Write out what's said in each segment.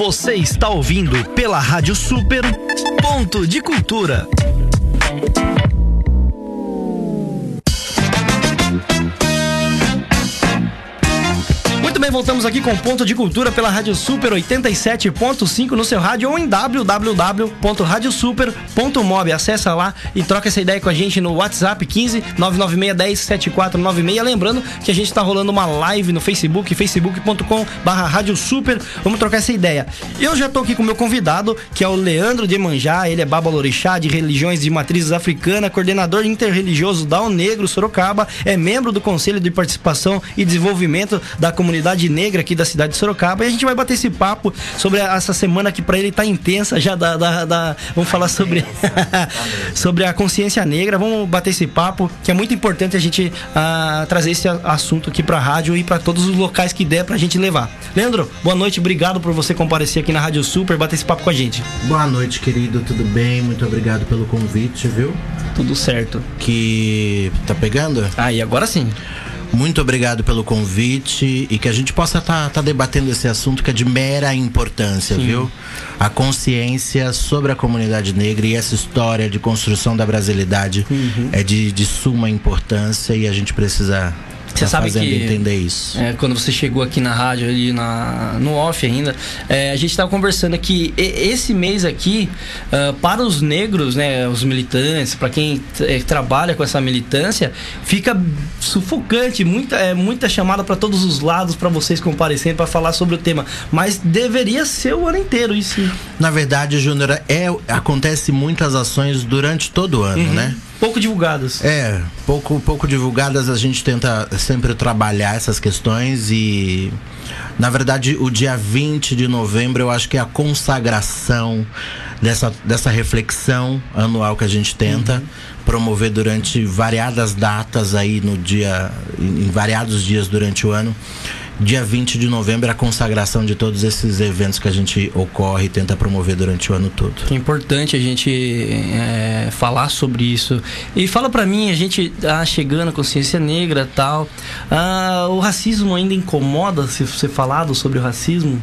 Você está ouvindo pela Rádio Super Ponto de Cultura. Voltamos aqui com Ponto de Cultura pela Rádio Super 87.5 no seu rádio ou em www.radiosuper.mob. Acessa lá e troca essa ideia com a gente no WhatsApp 15 996 7496. Lembrando que a gente está rolando uma live no Facebook, facebook.com barra Rádio Super. Vamos trocar essa ideia. Eu já tô aqui com o meu convidado, que é o Leandro de Manjá. Ele é babalorixá de religiões de matrizes africana, coordenador interreligioso da O Negro Sorocaba, é membro do Conselho de Participação e Desenvolvimento da Comunidade negra aqui da cidade de Sorocaba. E a gente vai bater esse papo sobre essa semana que para ele tá intensa já da, da, da vamos falar sobre sobre a consciência negra. Vamos bater esse papo que é muito importante a gente uh, trazer esse assunto aqui para a rádio e para todos os locais que der para a gente levar. Leandro, boa noite, obrigado por você comparecer aqui na Rádio Super, bater esse papo com a gente. Boa noite, querido, tudo bem? Muito obrigado pelo convite, viu? Tudo certo. Que tá pegando? Ah, e agora sim. Muito obrigado pelo convite e que a gente possa estar tá, tá debatendo esse assunto que é de mera importância, Sim. viu? A consciência sobre a comunidade negra e essa história de construção da brasilidade uhum. é de, de suma importância e a gente precisa você tá sabe que entender isso. É, quando você chegou aqui na rádio ali na, no off ainda, é, a gente estava conversando aqui esse mês aqui uh, para os negros, né, os militantes, para quem é, trabalha com essa militância, fica sufocante, muita é, muita chamada para todos os lados para vocês comparecerem para falar sobre o tema, mas deveria ser o ano inteiro isso. Na verdade, Júnior, é acontece muitas ações durante todo o ano, uhum. né? Pouco divulgadas. É, pouco, pouco divulgadas. A gente tenta sempre trabalhar essas questões e. Na verdade, o dia 20 de novembro eu acho que é a consagração dessa, dessa reflexão anual que a gente tenta uhum. promover durante variadas datas aí no dia, em variados dias durante o ano dia 20 de novembro a consagração de todos esses eventos que a gente ocorre e tenta promover durante o ano todo. É importante a gente é, falar sobre isso. E fala para mim, a gente tá chegando a consciência negra tal. Ah, o racismo ainda incomoda se você falado sobre o racismo?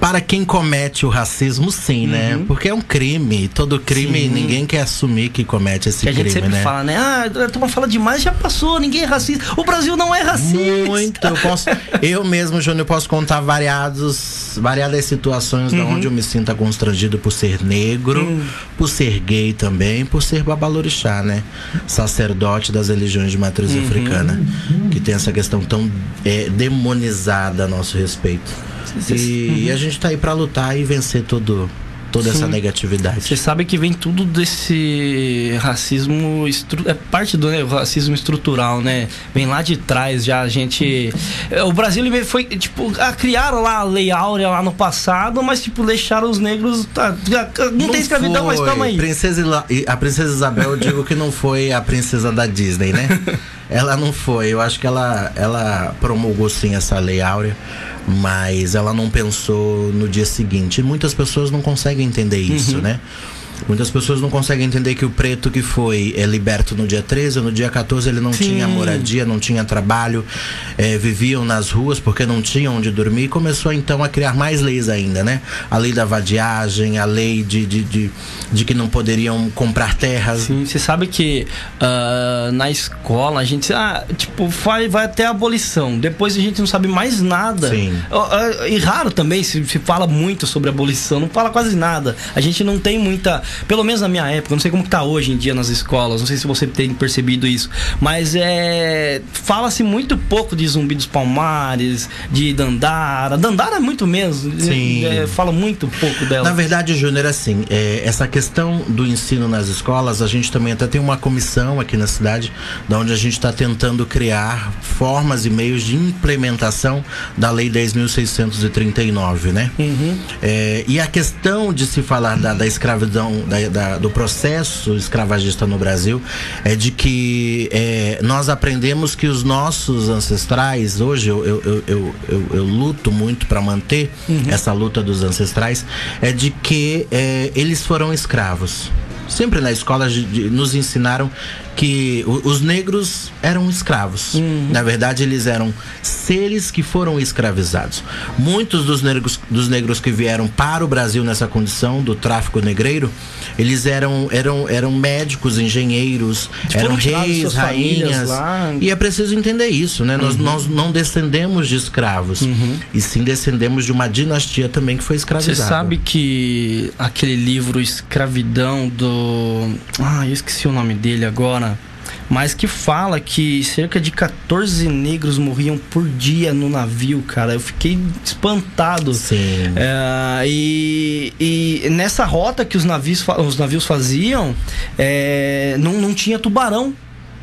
Para quem comete o racismo, sim, né? uhum. né? Porque é um crime. Todo crime, sim. ninguém quer assumir que comete esse que crime, a gente sempre né? fala, né? Ah, a turma fala demais, já passou, ninguém é racista. O Brasil não é racista. Muito. Eu, posso, eu mesmo, Júnior, posso contar variados, variadas situações uhum. onde eu me sinto constrangido por ser negro, uhum. por ser gay também, por ser babalorixá, né? Sacerdote das religiões de matriz uhum. africana. Que tem essa questão tão é, demonizada a nosso respeito. E, uhum. a gente tá aí para lutar e vencer tudo toda Sim. essa negatividade. Você sabe que vem tudo desse racismo estru... é parte do né, racismo estrutural, né? Vem lá de trás já a gente é, o Brasil foi tipo a, criaram lá a lei áurea lá no passado, mas tipo deixaram os negros tá, não, não, tem escravidão, foi. mas tamo aí. Princesa a princesa Isabel eu digo que não foi a princesa da Disney, né? ela não foi. Eu acho que ela ela promulgou sim essa lei áurea mas ela não pensou no dia seguinte. muitas pessoas não conseguem entender isso, uhum. né? Muitas pessoas não conseguem entender que o preto que foi é liberto no dia 13, no dia 14 ele não Sim. tinha moradia, não tinha trabalho, é, viviam nas ruas porque não tinham onde dormir e começou então a criar mais leis ainda, né? A lei da vadiagem, a lei de, de, de, de que não poderiam comprar terras. Sim, você sabe que uh, na escola a gente, ah, tipo, vai, vai até a abolição, depois a gente não sabe mais nada. Sim. Uh, uh, e raro também se, se fala muito sobre abolição, não fala quase nada. A gente não tem muita pelo menos na minha época, não sei como que tá hoje em dia nas escolas, não sei se você tem percebido isso, mas é fala-se muito pouco de Zumbi dos Palmares, de Dandara. Dandara é muito mesmo, Sim. É, fala muito pouco dela. Na verdade, Júnior, assim, é, essa questão do ensino nas escolas, a gente também até tem uma comissão aqui na cidade, da onde a gente está tentando criar formas e meios de implementação da Lei 10.639, né? Uhum. É, e a questão de se falar da, da escravidão da, da, do processo escravagista no Brasil é de que é, nós aprendemos que os nossos ancestrais, hoje eu, eu, eu, eu, eu luto muito para manter uhum. essa luta dos ancestrais, é de que é, eles foram escravos sempre na escola nos ensinaram que os negros eram escravos. Na verdade, eles eram seres que foram escravizados. Muitos dos negros, dos negros que vieram para o Brasil nessa condição do tráfico negreiro, eles eram, eram, eram médicos, engenheiros, Foram eram reis, rainhas. lá. E é preciso entender isso, né? Uhum. Nós, nós não descendemos de escravos, e sim descendemos de uma dinastia também que foi Você escravizada. sabe que aquele livro Escravidão do. Ah, eu esqueci o nome dele agora. Mas que fala que cerca de 14 negros morriam por dia no navio, cara. Eu fiquei espantado. Sim. É, e, e nessa rota que os navios, os navios faziam, é, não, não tinha tubarão,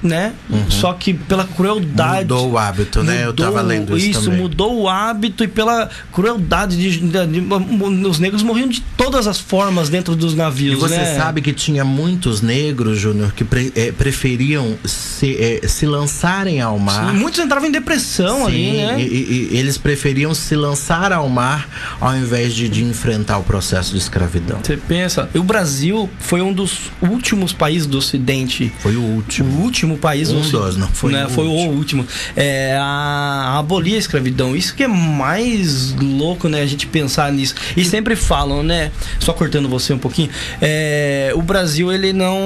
né? Só que pela crueldade. Mudou o hábito, né? Eu tava lendo isso também. mudou o hábito e pela crueldade de, de- de- os negros morriam de todas as formas dentro dos E navios, você né? sabe que tinha muitos negros, Júnior, que pre- eh, preferiam se, eh, se lançarem ao mar. Sim, muitos entravam em depressão ali, Sim, né? e, e- e eles preferiam se lançar ao mar ao invés de, de enfrentar o processo de escravidão. Você pensa, e o Brasil foi um dos últimos países do Ocidente Foi o último. o último país Um dos, não foi né, o foi último. o último é, a, abolir a escravidão isso que é mais louco né a gente pensar nisso e sempre falam né só cortando você um pouquinho é, o Brasil ele não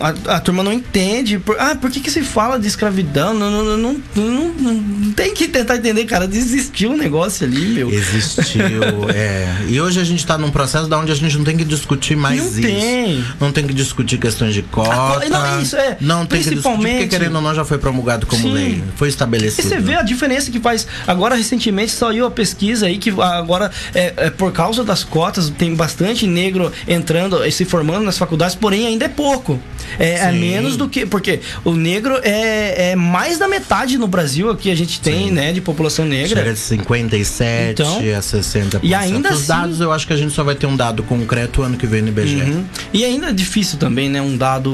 a, a turma não entende por, ah por que que se fala de escravidão não não, não, não, não- tem que tentar entender cara desistiu o negócio ali meu Existiu, é. E hoje a gente tá num processo da onde a gente não tem que discutir mais Não isso. tem. Não tem que discutir questões de cota. não, isso é, Não tem que discutir porque querendo ou não já foi promulgado como Sim. lei. Foi E estabelecido. você vê a diferença que faz. Agora, recentemente, saiu a pesquisa aí que agora, é, é, por causa das cotas, tem bastante negro entrando e se formando nas faculdades, porém ainda é pouco. É, é Sim. menos do que. Porque o negro é, é mais da metade no Brasil aqui a gente tem, né, de população negra. Chega de 57 Então, a 60%. e ainda Os assim- dados eu acho que a gente só vai ter um dado concreto ano que vem no IBGE. Uhum. E ainda é difícil também, né? Um dado.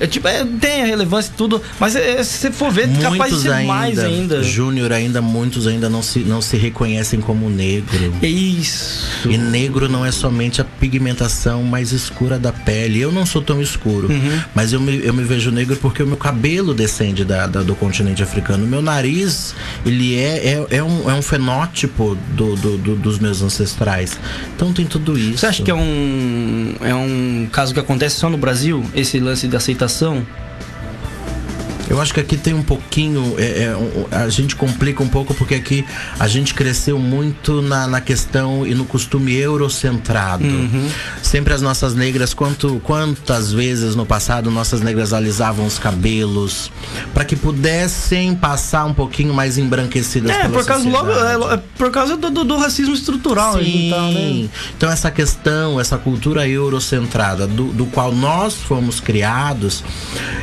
é, tipo, é, tem a relevância e tudo, mas é, se você for ver, é capaz de Muitos ser mais ainda. Júnior ainda, muitos ainda não se, não se reconhecem como negro. É Isso. E negro não é somente a pigmentação mais escura da pele. Eu não sou tão escuro, Uhum. mas eu me, eu me vejo negro porque o meu cabelo descende da, da- do continente africano. O meu nariz, ele é, é, é, um, é um fenótipo do, do- do- dos meus ancestrais. Então tem tudo isso. Você acha que é um, é um caso que acontece só no Brasil, esse lance de aceitação? Eu acho que aqui tem um pouquinho. é, é, a gente complica um pouco porque aqui a gente cresceu muito na, na questão e no costume eurocentrado. Sempre as nossas negras, quanto, quantas vezes no passado nossas negras alisavam os cabelos para que pudessem passar um pouquinho mais embranquecidas É, por causa, logo, é, é por causa do, do- do racismo estrutural. Sim. Então, né? Então essa questão, essa cultura eurocentrada do, do qual nós fomos criados,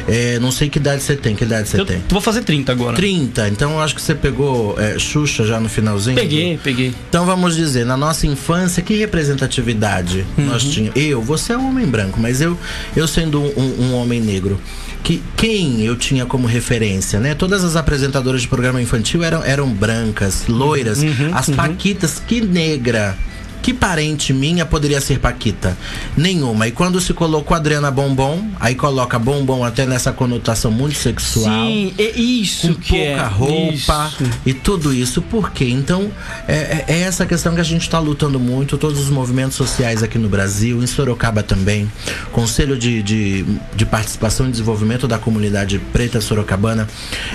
é, não sei que idade você tem, que idade você Eu tem? vou fazer 30 agora. 30, então eu acho que você pegou é, Xuxa já no finalzinho. Peguei, peguei. Então vamos dizer, na nossa infância, que representatividade nós Uhum. tínhamos? Eu, você é um homem branco, mas eu, eu sendo um, um homem negro, que quem eu tinha como referência, né? Todas as apresentadoras de programa infantil eram, eram brancas, loiras, Uhum, as paquitas, que negra. Que parente minha poderia ser Paquita? Nenhuma. E quando se colocou Adriana Bombom, aí coloca Bombom até nessa conotação muito sexual Sim, é isso com que pouca é. roupa Isso. e tudo isso. Por quê? Então, é, é- é essa questão que a gente está lutando muito, todos os movimentos sociais aqui no Brasil, em Sorocaba também. Conselho de, de, de Participação e Desenvolvimento da Comunidade Preta Sorocabana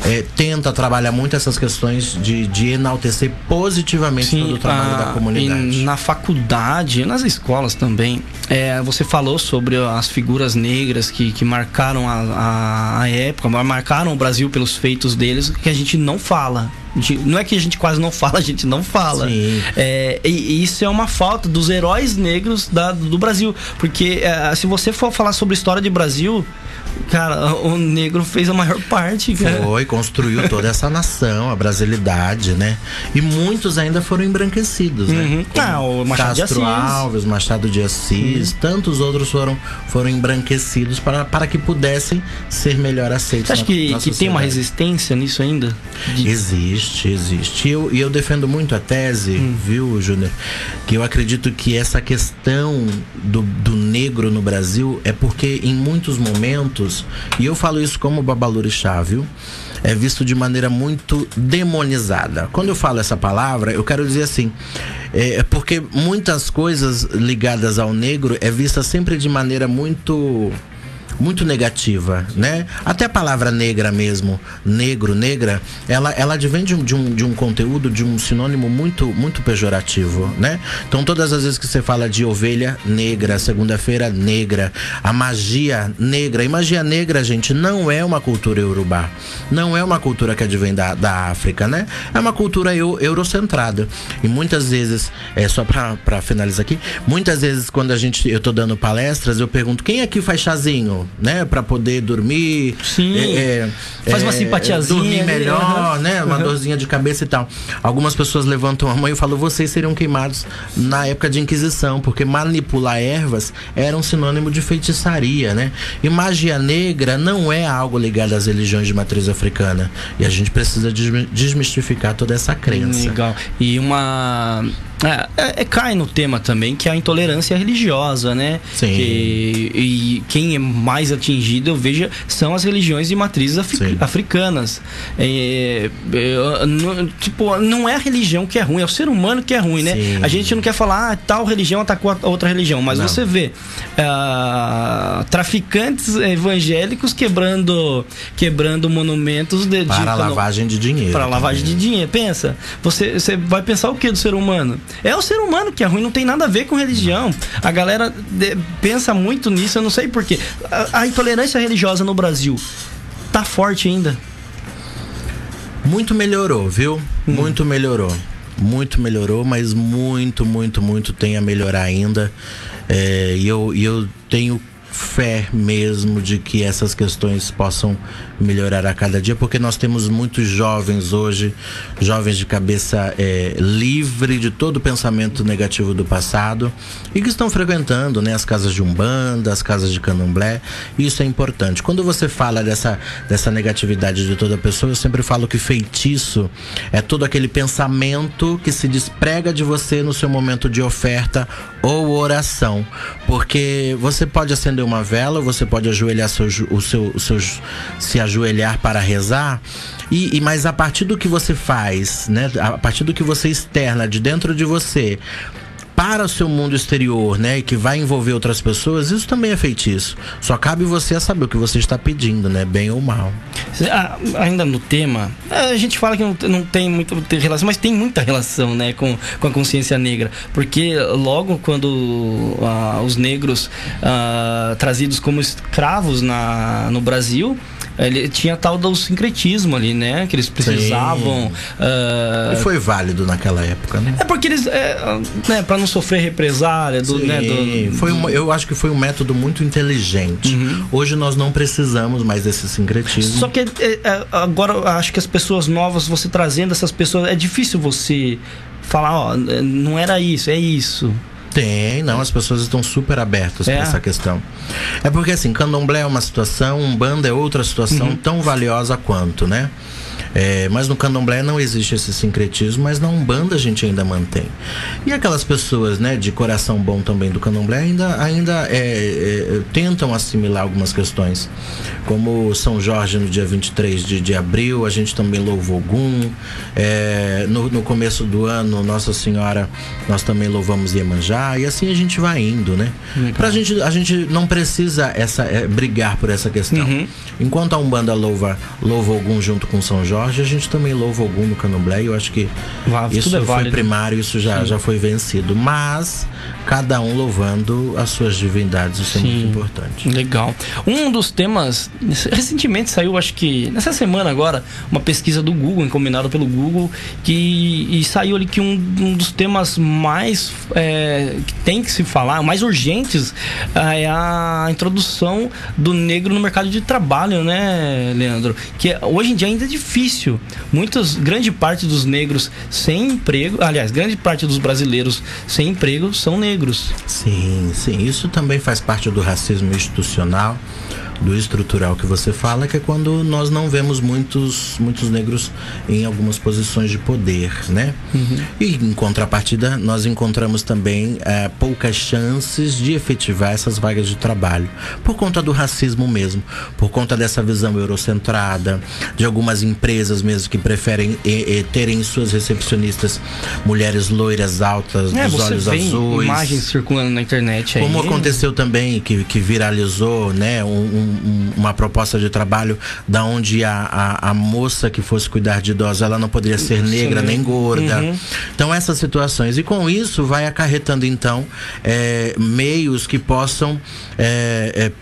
é, tenta trabalhar muito essas questões de, de enaltecer positivamente todo o trabalho ah, da comunidade. na faculdade, nas escolas também, é, você falou sobre as figuras negras que, que marcaram a, a, a época, marcaram o Brasil pelos feitos deles, que a gente não fala. Gente- Não é que a gente quase não fala, a gente não fala. Sim. É, e, e isso é uma falta dos heróis negros da- do Brasil. Porque é, se você for falar sobre a história de Brasil, cara, o negro fez a maior parte, cara. Foi, construiu toda essa nação, a brasilidade, né? E muitos ainda foram embranquecidos, né? Uhum. Ah, o Machado de Castro Assis. Uhum. Alves, Machado de Assis, tantos outros foram, foram embranquecidos para, para que pudessem ser melhor aceitos. Você acha na- que, na que tem uma resistência nisso ainda? De- Existe. Existe, existe. E eu, e eu defendo muito a tese, hum. viu, Júnior? Que eu acredito que essa questão do, do negro no Brasil é porque em muitos momentos, e eu falo isso como babalorixá, viu? É visto de maneira muito demonizada. Quando eu falo essa palavra, eu quero dizer assim, é, é porque muitas coisas ligadas ao negro é vista sempre de maneira muito muito negativa, né? Até a palavra negra mesmo, negro, negra, ela, ela advém de um, de, um, de um conteúdo, de um sinônimo muito, muito pejorativo, né? Então, todas as vezes que você fala de ovelha negra, segunda-feira negra, a magia negra, e magia negra, gente, não é uma cultura eurubá, não é uma cultura que advém da, da África, né? É uma cultura eu, eurocentrada. E muitas vezes, é só para finalizar aqui, muitas vezes quando a gente, eu tô dando palestras, eu pergunto, quem aqui faz chazinho? Né? Para poder dormir. Sim. É, é, Faz uma é, simpatiazinha. Dormir melhor, né? Uma uhum. dorzinha de cabeça e tal. Algumas pessoas levantam a mão e falam: vocês seriam queimados na época de Inquisição, porque manipular ervas era um sinônimo de feitiçaria, né? E magia negra não é algo ligado às religiões de matriz africana. E a gente precisa desmistificar toda essa crença. Legal. E uma é, é, é, cai no tema também que é a intolerância religiosa, né? Sim. Que, e quem é mais atingido, eu vejo, são as religiões de matrizes africanas. É, é, não, tipo, não é a religião que é ruim, é o ser humano que é ruim, né? Sim. A gente não quer falar, ah, tal religião atacou a outra religião, mas não. você vê uh, traficantes evangélicos quebrando, quebrando monumentos de, para de, lavagem de dinheiro. Para lavagem de dinheiro. Pensa, você, você vai pensar o que do ser humano? É o ser humano que é ruim, não tem nada a ver com religião. A galera de, pensa muito nisso, eu não sei porquê. A, a intolerância religiosa no Brasil tá forte ainda. Muito melhorou, viu? Hum. Muito melhorou. Muito melhorou, mas muito, muito, muito tem a melhorar ainda. É, e eu, eu tenho fé mesmo de que essas questões possam melhorar a cada dia, porque nós temos muitos jovens hoje, jovens de cabeça é, livre de todo pensamento negativo do passado e que estão frequentando né, as casas de umbanda, as casas de candomblé. Isso é importante. Quando você fala dessa, dessa negatividade de toda pessoa, eu sempre falo que feitiço é todo aquele pensamento que se desprega de você no seu momento de oferta ou oração, porque você pode acender uma vela, você pode ajoelhar seu, o seu, o seu, se ajoelhar para rezar, e, e mas a partir do que você faz, né, a partir do que você externa de dentro de você, para o seu mundo exterior, né, que vai envolver outras pessoas, isso também é feitiço. Só cabe você saber o que você está pedindo, né, bem ou mal. Ah, ainda no tema, a gente fala que não, não tem muita relação, mas tem muita relação, né, com, com a consciência negra, porque logo quando ah, os negros ah, trazidos como escravos na, no Brasil ele tinha tal do sincretismo ali, né? Que eles precisavam. Uh... E foi válido naquela época, né? É porque eles. É, né, para não sofrer represália. Do, Sim, né, do, foi eu acho que foi um método muito inteligente. Uhum. Hoje nós não precisamos mais desse sincretismo. Só que é, é, agora acho que as pessoas novas, você trazendo essas pessoas, é difícil você falar, ó, não era isso, é isso. Tem, não, as pessoas estão super abertas é. para essa questão. É porque assim, candomblé é uma situação, umbanda é outra situação uhum. tão valiosa quanto, né? É, mas no candomblé não existe esse sincretismo, mas na Umbanda a gente ainda mantém. E aquelas pessoas né, de coração bom também do candomblé ainda, ainda é, é, tentam assimilar algumas questões. Como São Jorge no dia 23 de, de abril, a gente também louva Ogum. É, no, no começo do ano, Nossa Senhora, nós também louvamos Iemanjá. E assim a gente vai indo, né? Pra gente, a gente não precisa essa, é, brigar por essa questão. Uhum. Enquanto a Umbanda louva, louva Ogum junto com São Jorge, a gente também louva algum no Candomblé. Eu acho que isso é foi primário, isso já, já foi vencido. Mas cada um louvando as suas divindades, isso Sim. é muito importante. Legal. Um dos temas, recentemente saiu, acho que nessa semana agora, uma pesquisa do Google, encomendada pelo Google, que e saiu ali que um, um dos temas mais é, que tem que se falar, mais urgentes, é a introdução do negro no mercado de trabalho, né, Leandro? Que hoje em dia ainda é difícil difícil. Muitas, grande parte dos negros sem emprego, aliás, grande parte dos brasileiros sem emprego são negros. Sim, sim. Isso também faz parte do racismo institucional do estrutural que você fala, que é quando nós não vemos muitos, muitos negros em algumas posições de poder, né? Uhum. E em contrapartida, nós encontramos também é, poucas chances de efetivar essas vagas de trabalho, por conta do racismo mesmo, por conta dessa visão eurocentrada, de algumas empresas mesmo que preferem e, e, terem suas recepcionistas mulheres loiras altas, é, dos olhos azuis. imagens circulando na internet aí. Como aconteceu também, que, que viralizou, né, um, um, uma proposta de trabalho da onde a, a, a, moça que fosse cuidar de idosos, ela não poderia ser negra Sim. nem gorda. Uhum. Então essas situações. E com isso vai acarretando então é, meios que possam é, é,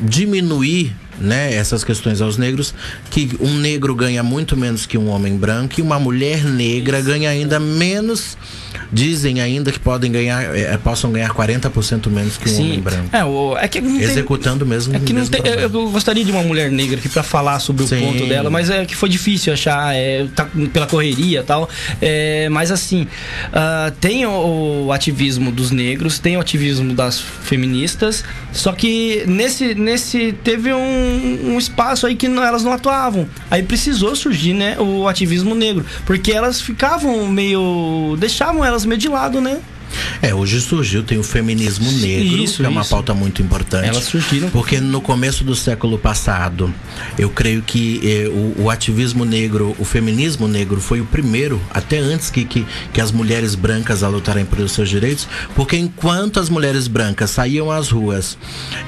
diminuir né, essas questões aos negros, que um negro ganha muito menos que um homem branco e uma mulher negra ganha ainda menos dizem ainda que podem ganhar, é, possam ganhar 40% menos que um Sim. homem branco. É, o, é que Executando mesmo. É que não tem, eu gostaria de uma mulher negra aqui para falar sobre Sim. o ponto dela, mas é que foi difícil achar, é, tá, pela correria e tal. É, mas assim, uh, tem o, o, ativismo dos negros, tem o ativismo das feministas, só que nesse, nesse teve um, um espaço aí que não, elas não atuavam. Aí precisou surgir, né, o ativismo negro, porque elas ficavam meio deixavam elas meio de lado, né? É, hoje surgiu, tem o feminismo negro, isso, que é uma isso. pauta muito importante. Elas surgiram. Porque no começo do século passado, eu creio que eh, o, o, ativismo negro, o feminismo negro foi o primeiro, até antes que, que, que as mulheres brancas a lutarem pelos seus direitos, porque enquanto as mulheres brancas saíam às ruas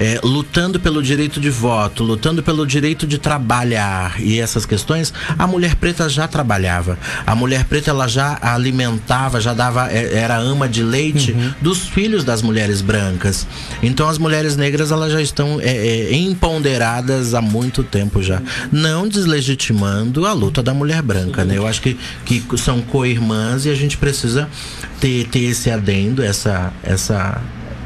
eh, lutando pelo direito de voto, lutando pelo direito de trabalhar e essas questões, a mulher preta já trabalhava. A mulher preta ela já alimentava, já dava, eh, era ama de leite uhum. dos filhos das mulheres brancas. Então as mulheres negras elas já estão é, é, empoderadas há muito tempo já, não deslegitimando a luta da mulher branca, né? Eu acho que, que são co-irmãs e a gente precisa ter, ter esse adendo, essa essa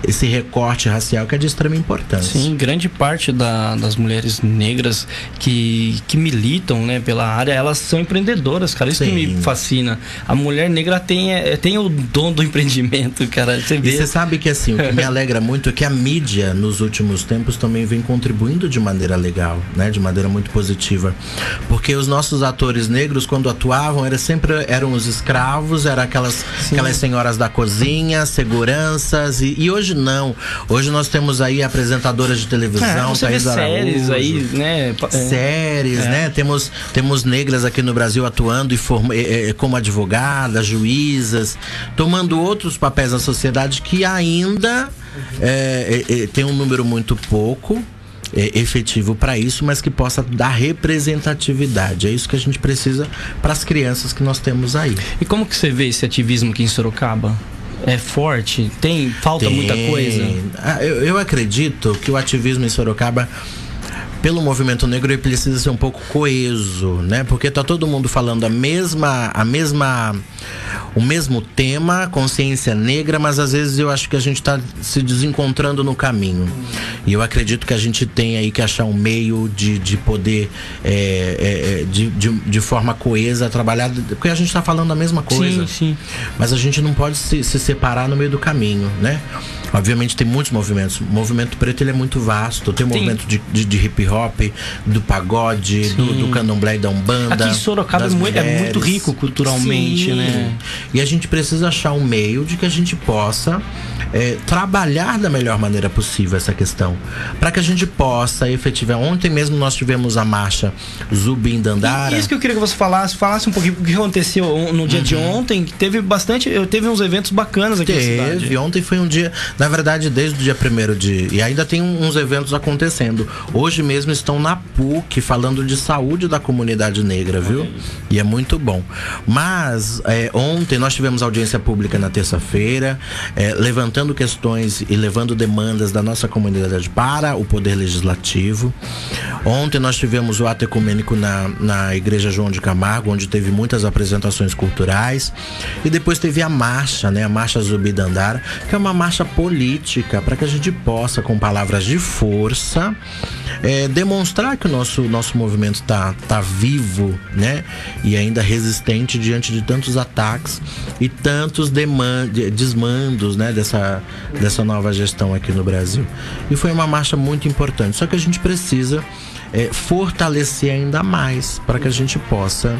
esse recorte racial que é de extrema importância. Sim, grande parte da, das mulheres negras que, que militam né, pela área, elas são empreendedoras, cara. Isso Sim. que me fascina. A mulher negra tem, é, tem o dom do empreendimento, cara. Você vê. E você sabe que assim, o que me alegra muito é que a mídia, nos últimos tempos, também vem contribuindo de maneira legal, né? De maneira muito positiva. Porque os nossos atores negros, quando atuavam, era sempre eram os escravos, eram aquelas, aquelas senhoras da cozinha, seguranças, e, e hoje Hoje não. Hoje nós temos aí apresentadoras de televisão, é, Thaís séries aí, né? É. Séries, é. né? Temos, temos negras aqui no Brasil atuando e form, é, como advogadas, juízas, tomando outros papéis na sociedade que ainda é, é, tem um número muito pouco. É, efetivo para isso, mas que possa dar representatividade. É isso que a gente precisa para as crianças que nós temos aí. E como que você vê esse ativismo aqui em Sorocaba? É forte? Tem falta Tem. muita coisa? Ah, eu, eu acredito que o ativismo em Sorocaba pelo movimento negro ele precisa ser um pouco coeso, né? Porque tá todo mundo falando a mesma a mesma o mesmo tema, consciência negra, mas às vezes eu acho que a gente está se desencontrando no caminho. E eu acredito que a gente tem aí que achar um meio de, de poder, é, é, é de, de, de, forma coesa, trabalhar, porque a gente está falando a mesma coisa. Sim, sim. Mas a gente não pode se, se separar no meio do caminho, né? Obviamente tem muitos movimentos. O movimento preto ele é muito vasto. Tem o movimento de, de, de, hip hop, do pagode, do, do, candomblé e da umbanda. Aqui em Sorocaba é muito, é muito rico culturalmente, Sim. né? E a gente precisa achar um meio de que a gente possa é, trabalhar da melhor maneira possível essa questão. Para que a gente possa efetivar. Ontem mesmo nós tivemos a marcha Zubim Dandara. Isso que eu queria que você falasse, falasse um pouquinho o que aconteceu no dia uhum. de ontem. Teve bastante. Eu teve uns eventos bacanas aqui teve, na cidade. Ontem foi um dia, na verdade, desde o dia primeiro de. E ainda tem uns eventos acontecendo. Hoje mesmo estão na PUC falando de saúde da comunidade negra, viu? E é muito bom. Mas é, ontem nós tivemos audiência pública na terça-feira, é, levantando questões e levando demandas da nossa comunidade para o Poder Legislativo. Ontem nós tivemos o ato ecumênico na, na Igreja João de Camargo, onde teve muitas apresentações culturais. E depois teve a marcha, né? A Marcha Zumbi Dandara, que é uma marcha positiva política para que a gente possa, com palavras de força, é, demonstrar que o nosso, nosso movimento está tá vivo, né? E ainda resistente diante de tantos ataques e tantos desmandos, né? Dessa, dessa nova gestão aqui no Brasil. E foi uma marcha muito importante. Só que a gente precisa é, fortalecer ainda mais para que a gente possa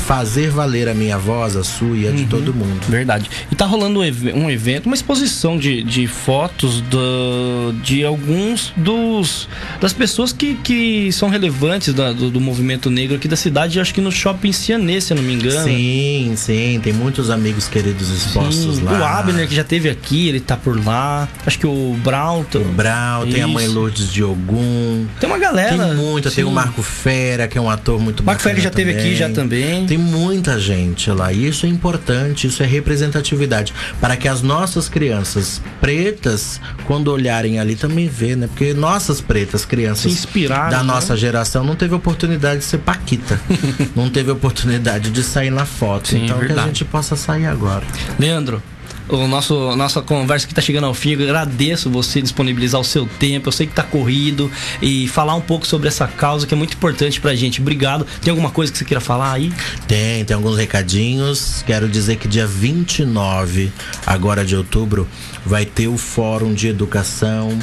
fazer valer a minha voz, a sua e a de uhum, todo mundo. Verdade. E tá rolando um evento, uma exposição de, de fotos do, de alguns dos das pessoas que, que são relevantes da, do, do, movimento negro aqui da cidade, acho que no shopping Cianê, se eu não me engano. Sim, sim, tem muitos amigos queridos expostos sim, lá. O Abner, que já teve aqui, ele tá por lá. Acho que o Brown. O Brown, tem a mãe Lourdes de Ogum. Tem uma galera. Tem muita, sim. tem o Marco Fera, que é um ator muito Marco Fera já teve aqui já também. Tem muita gente lá. E isso é importante, isso é representatividade. Para que as nossas crianças pretas, quando olharem ali, também vê, né? Porque nossas pretas, crianças da né? nossa geração, não teve oportunidade de ser Paquita. não teve oportunidade de sair na foto. Sim, então que a gente possa sair agora. Leandro, o nosso nossa conversa que está chegando ao fim. Eu agradeço você disponibilizar o seu tempo. Eu sei que está corrido e falar um pouco sobre essa causa que é muito importante para a gente. Obrigado. Tem alguma coisa que você queira falar aí? Tem, tem alguns recadinhos. Quero dizer que dia 29 agora de outubro vai ter o fórum de educação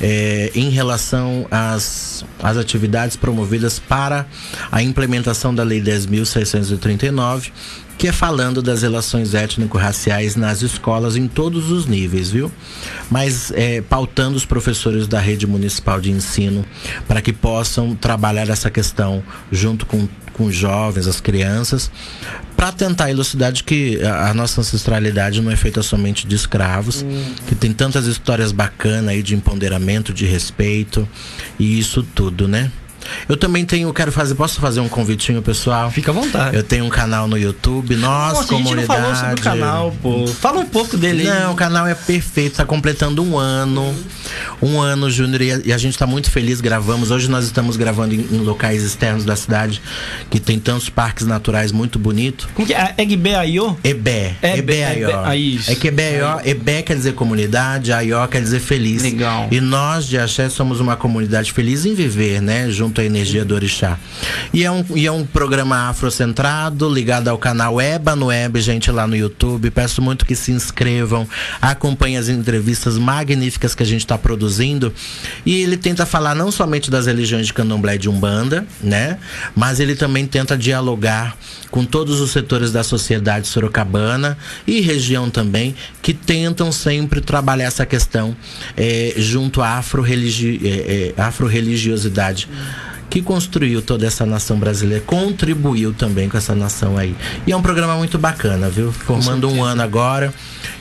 é, em relação às, às atividades promovidas para a implementação da Lei 10.639 que é falando das relações étnico-raciais nas escolas em todos os níveis, viu? Mas é, pautando os professores da rede municipal de ensino para que possam trabalhar essa questão junto com, com os jovens, as crianças, para tentar elucidar de que a, nossa ancestralidade não é feita somente de escravos, hum. que tem tantas histórias bacanas aí de empoderamento, de respeito e isso tudo, né? Eu também tenho, quero fazer, posso fazer um convitinho pessoal? Fica à vontade. Eu tenho um canal no YouTube, nós, Nossa, comunidade. A gente não falou sobre o canal, pô. Fala um pouco dele aí. Não, o canal é perfeito, tá completando um ano. Um ano, Júnior, e a gente tá muito feliz, gravamos. Hoje nós estamos gravando em, em locais externos da cidade, que tem tantos parques naturais muito bonitos. Como que é? Egbe-Aiô? Ebé. Ebé-Aiô. É que Ebé-Aiô, Ebé quer dizer comunidade, Aiô quer dizer feliz. Legal. E nós de Axé somos uma comunidade feliz em viver, né? Junto a energia do orixá. E é um, e é um programa afrocentrado, ligado ao canal Eba no Web, gente, lá no YouTube. Peço muito que se inscrevam, acompanhem as entrevistas magníficas que a gente está produzindo. E ele tenta falar não somente das religiões de candomblé e de umbanda, né? Mas ele também tenta dialogar com todos os setores da sociedade sorocabana e região também, que tentam sempre trabalhar essa questão é, junto à afro-religiosidade. É, é, afro que construiu toda essa nação brasileira, contribuiu também com essa nação aí. E é um programa muito bacana, viu? Formando um ano agora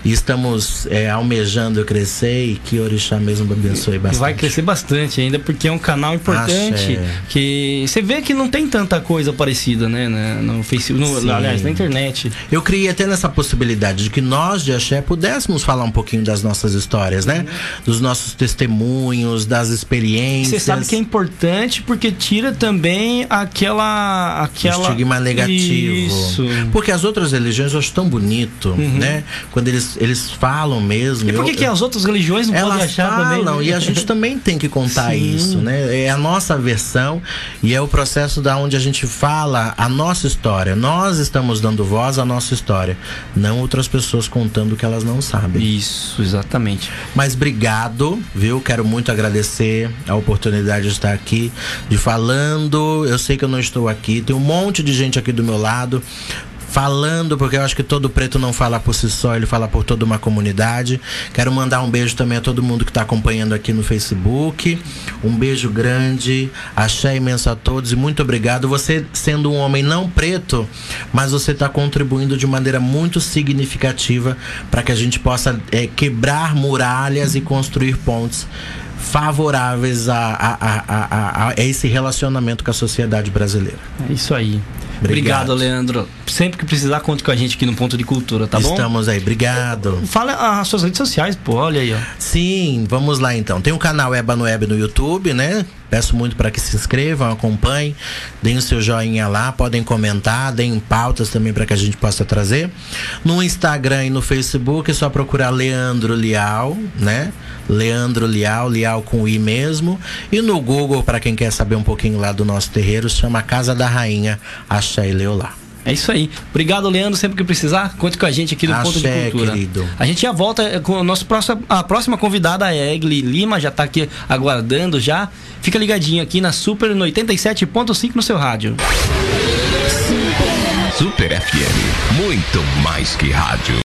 e estamos é, almejando crescer e que Orixá mesmo abençoe bastante. Vai crescer bastante ainda, porque é um canal importante que você vê que não tem tanta coisa parecida, né? No Facebook, no, aliás, na internet. Eu criei até nessa possibilidade de que nós de Axé pudéssemos falar um pouquinho das nossas histórias, né? Uhum. Dos nossos testemunhos, das experiências. Você sabe que é importante porque tira também aquela. aquela... estigma negativo. Isso. Porque as outras religiões eu acho tão bonito, uhum. né? Quando eles, eles falam mesmo. E por que, eu, que as outras religiões não elas podem achar falam, também? Né? E a gente também tem que contar Sim. isso, né? É a nossa versão e é o processo da onde a gente fala a nossa história. Nós estamos dando voz à nossa história, não outras pessoas contando o que elas não sabem. Isso, exatamente. Mas obrigado, viu? Quero muito agradecer a oportunidade de estar aqui, de falando. Eu sei que eu não estou aqui, tem um monte de gente aqui do meu lado falando, porque eu acho que todo preto não fala por si só, ele fala por toda uma comunidade. Quero mandar um beijo também a todo mundo que está acompanhando aqui no Facebook. Um beijo grande, axé imenso a todos e muito obrigado. Você sendo um homem não preto, mas você está contribuindo de maneira muito significativa para que a gente possa é, quebrar muralhas e construir pontes favoráveis a, a, a, a, esse relacionamento com a sociedade brasileira. É isso aí. Obrigado. obrigado, Leandro. Sempre que precisar, conte com a gente aqui no Ponto de Cultura, tá Estamos bom? Estamos aí, obrigado. Fala as suas redes sociais, pô, olha aí, ó. Sim, vamos lá então. Tem o canal Eba no Web no YouTube, né? Peço muito para que se inscrevam, acompanhem, deem o seu joinha lá, podem comentar, deem pautas também para que a gente possa trazer. No Instagram e no Facebook é só procurar Leandro Lial, né? Leandro Lial, Lial com I mesmo. E no Google, para quem quer saber um pouquinho lá do nosso terreiro, chama Casa da Rainha, Axé e Leolá. É isso aí. Obrigado, Leandro. Sempre que precisar, conte com a gente aqui do Axé, Ponto de Cultura. querido. A gente já volta com o nosso próximo, a próxima convidada é a Egli Lima, já tá aqui aguardando já. Fica ligadinho aqui na Super no 87.5 no seu rádio. Super FM, muito mais que rádio.